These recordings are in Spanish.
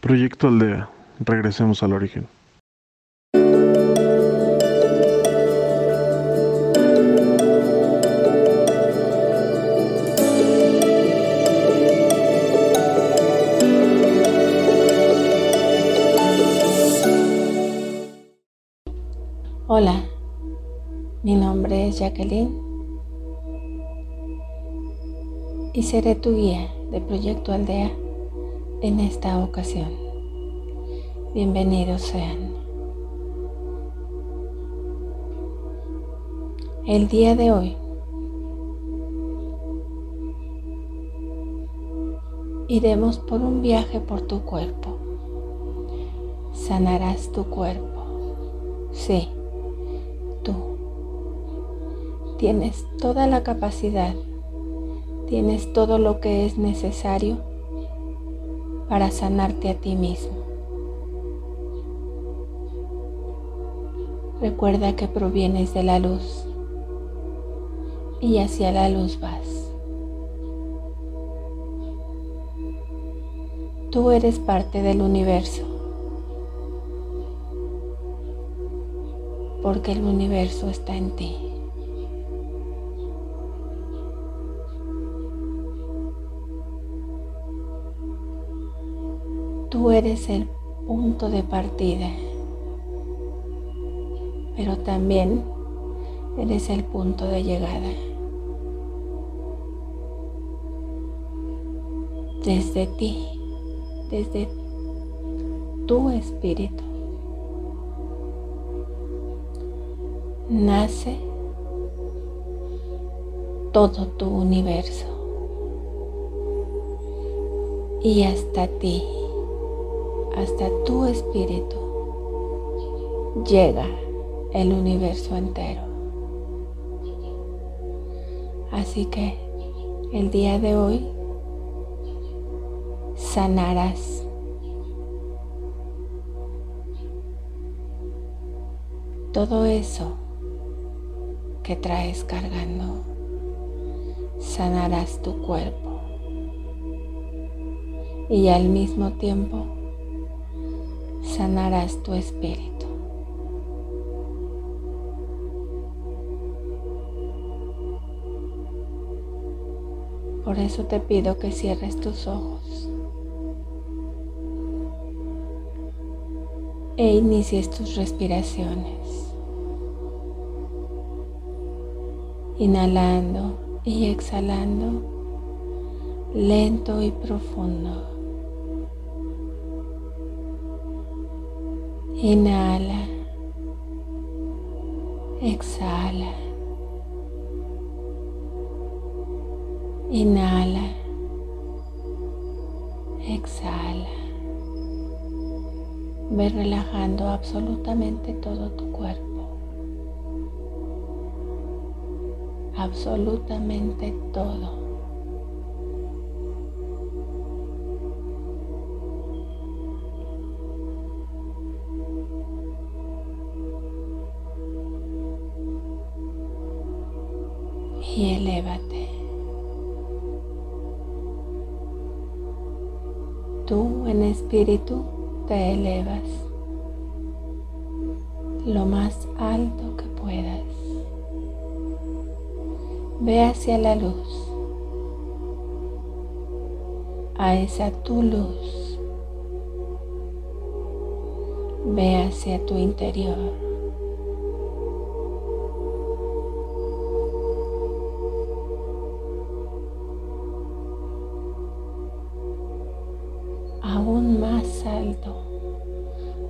Proyecto Aldea. Regresemos al origen. Hola, mi nombre es Jacqueline y seré tu guía de Proyecto Aldea en esta ocasión. Bienvenidos sean. El día de hoy iremos por un viaje por tu cuerpo. Sanarás tu cuerpo. Sí, tú. Tienes toda la capacidad, tienes todo lo que es necesario para sanarte a ti mismo. Recuerda que provienes de la luz y hacia la luz vas. Tú eres parte del universo porque el universo está en ti. Eres el punto de partida, pero también eres el punto de llegada. Desde ti, desde tu espíritu, nace todo tu universo y hasta ti hasta tu espíritu llega el universo entero. Así que el día de hoy sanarás todo eso que traes cargando. Sanarás tu cuerpo y al mismo tiempo sanarás tu espíritu. Por eso te pido que cierres tus ojos e inicies tus respiraciones, inhalando y exhalando lento y profundo. Inhala. Exhala. Inhala. Exhala. Ve relajando absolutamente todo tu cuerpo. Absolutamente todo. Espíritu te elevas lo más alto que puedas. Ve hacia la luz, a esa tu luz. Ve hacia tu interior.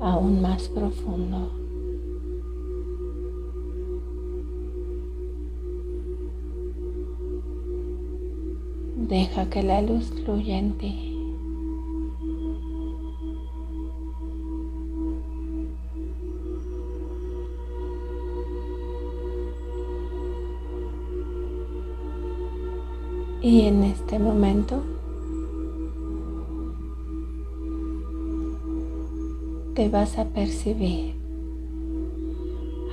Aún más profundo. Deja que la luz fluya en ti. Y en este momento te vas a percibir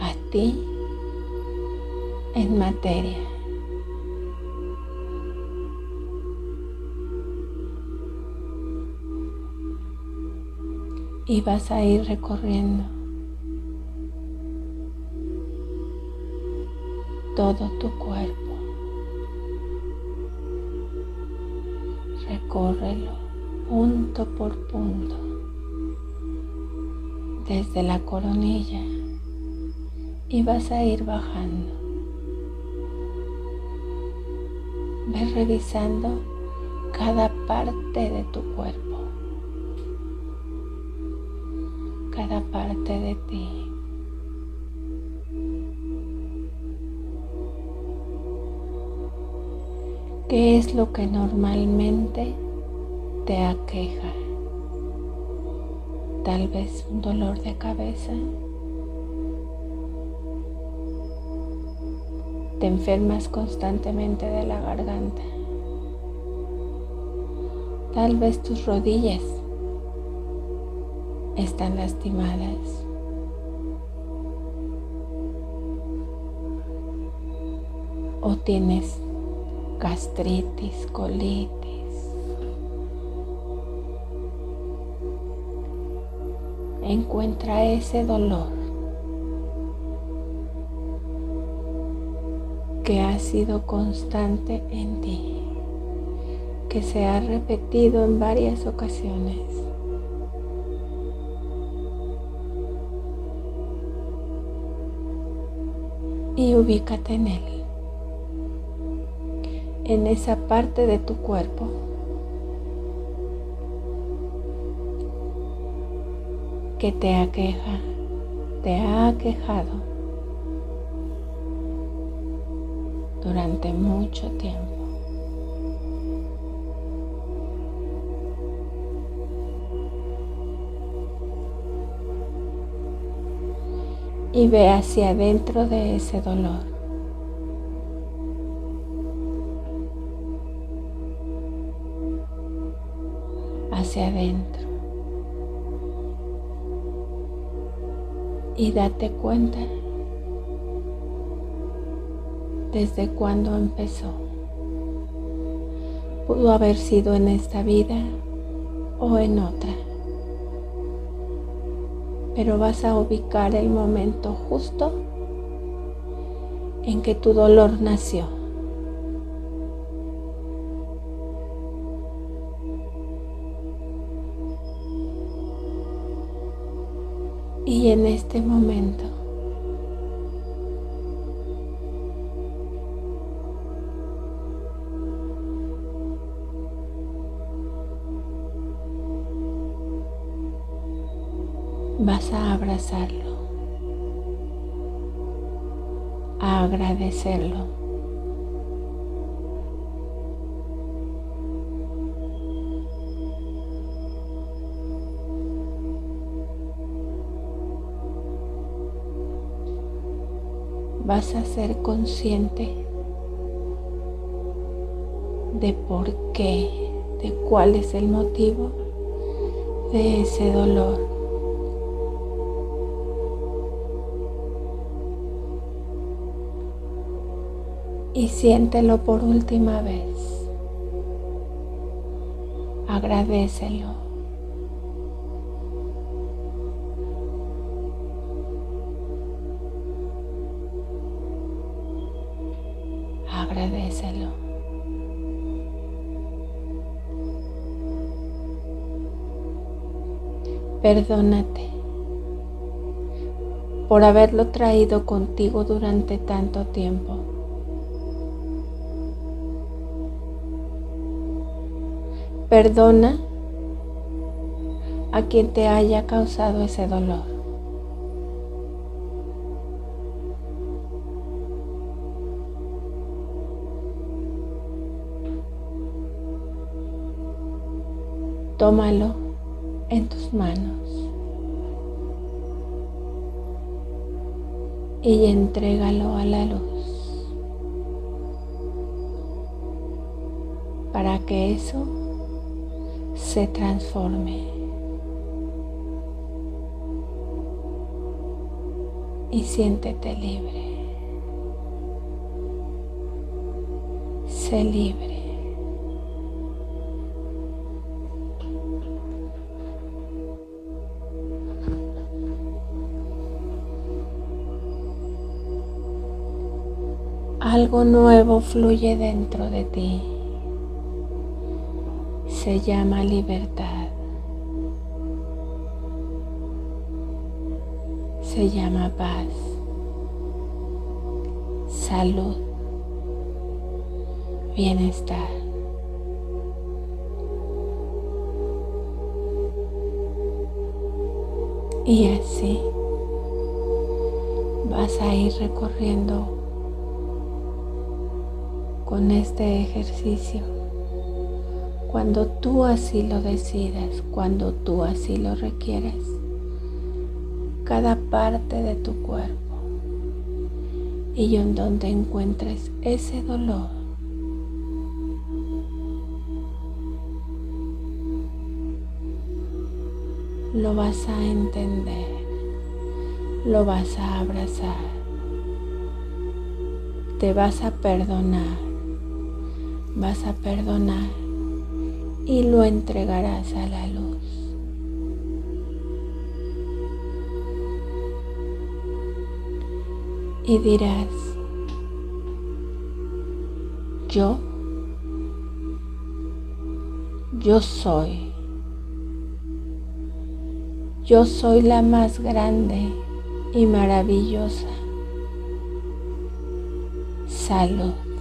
a ti en materia. y vas a ir recorriendo todo tu cuerpo. Recórrelo punto por punto, desde la coronilla y vas a ir bajando. Ve revisando cada parte de tu cuerpo, cada parte de ti. ¿Qué es lo que normalmente te aqueja? Tal vez un dolor de cabeza. Te enfermas constantemente de la garganta. Tal vez tus rodillas están lastimadas. O tienes gastritis, colitis. Encuentra ese dolor que ha sido constante en ti, que se ha repetido en varias ocasiones. Y ubícate en él en esa parte de tu cuerpo. Que te aqueja, te ha aquejado durante mucho tiempo. Y ve hacia adentro de ese dolor. hacia adentro. Y date cuenta desde cuándo empezó. Pudo haber sido en esta vida o en otra. Pero vas a ubicar el momento justo en que tu dolor nació. Y en este momento vas a abrazarlo, a agradecerlo. Vas a ser consciente de por qué, de cuál es el motivo de ese dolor. Y siéntelo por última vez. Agradecelo. Perdónate por haberlo traído contigo durante tanto tiempo. Perdona a quien te haya causado ese dolor. Tómalo en tus manos y entrégalo a la luz para que eso se transforme y siéntete libre. Sé libre. Algo nuevo fluye dentro de ti. Se llama libertad. Se llama paz. Salud. Bienestar. Y así vas a ir recorriendo con este ejercicio cuando tú así lo decidas, cuando tú así lo requieres, cada parte de tu cuerpo y en donde encuentres ese dolor. Lo vas a entender, lo vas a abrazar, te vas a perdonar, vas a perdonar y lo entregarás a la luz. Y dirás, yo, yo soy yo soy la más grande y maravillosa. Salud.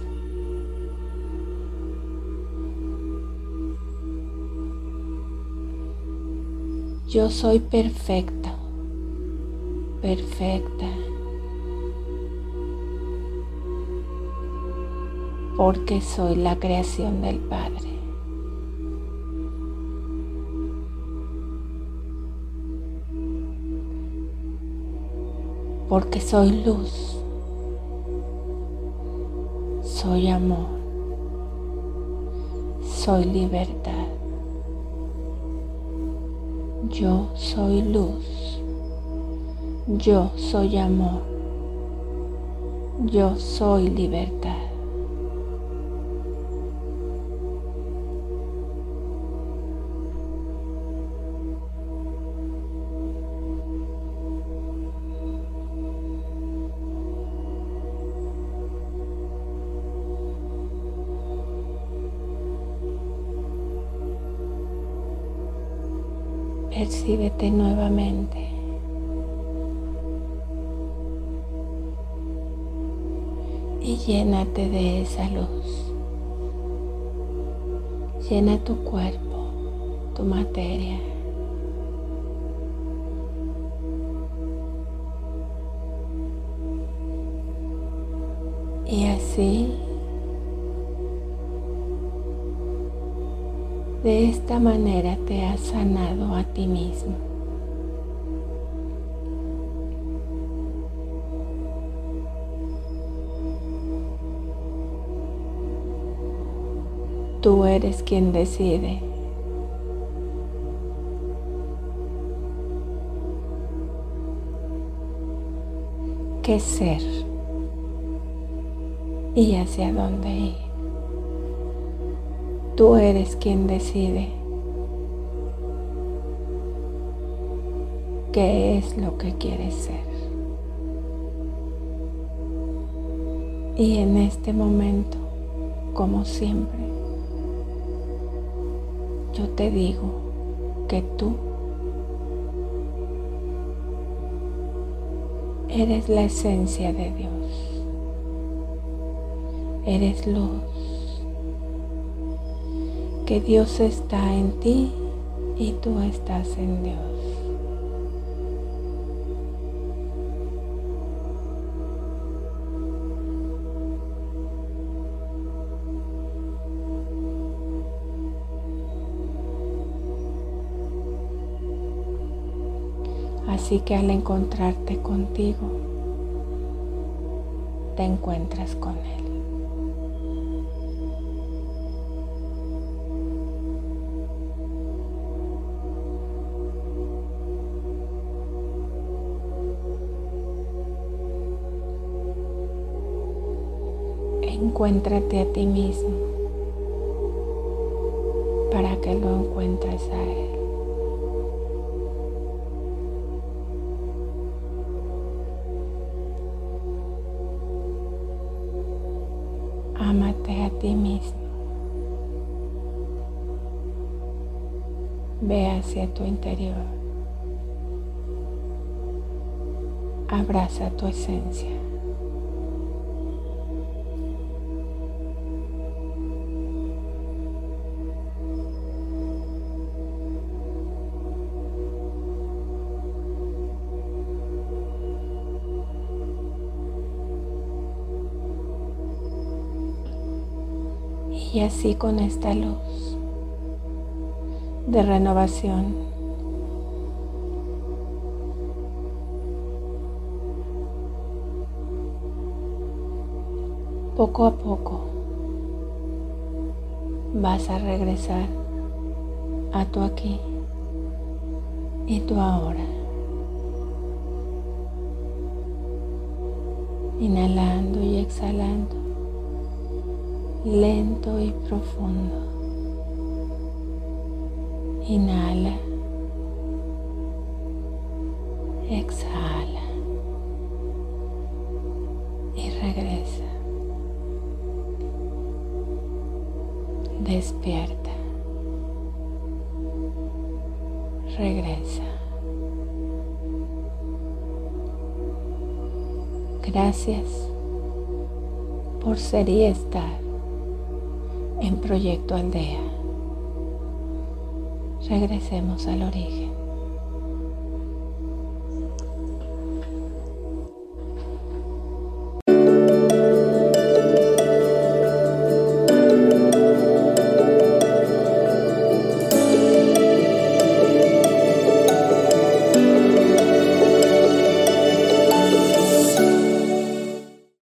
Yo soy perfecto, perfecta, porque soy la creación del Padre. porque soy luz, soy amor, soy libertad. Yo soy luz, yo soy amor, yo soy libertad. Y llénate de esa luz. Llena tu cuerpo, tu materia. Y así De esta manera te has sanado a ti mismo. Tú eres quien decide. qué ser y hacia dónde ir. Tú eres quien decide qué es lo que quieres ser. Y en este momento, como siempre, yo te digo que tú eres la esencia de Dios. Eres luz que Dios está en ti y tú estás en Dios. Así que al encontrarte contigo, te encuentras con Él. encuéntrate a ti mismo para que lo encuentres a Él. Ti mismo. Ve hacia tu interior. Abraza tu esencia. Y así con esta luz de renovación, poco a poco vas a regresar a tu aquí y tu ahora. Inhalando y exhalando lento y profundo. Inhala. Exhala. Y regresa. Despierta. Regresa. Gracias por ser y estar en Proyecto Aldea. Regresemos al origen.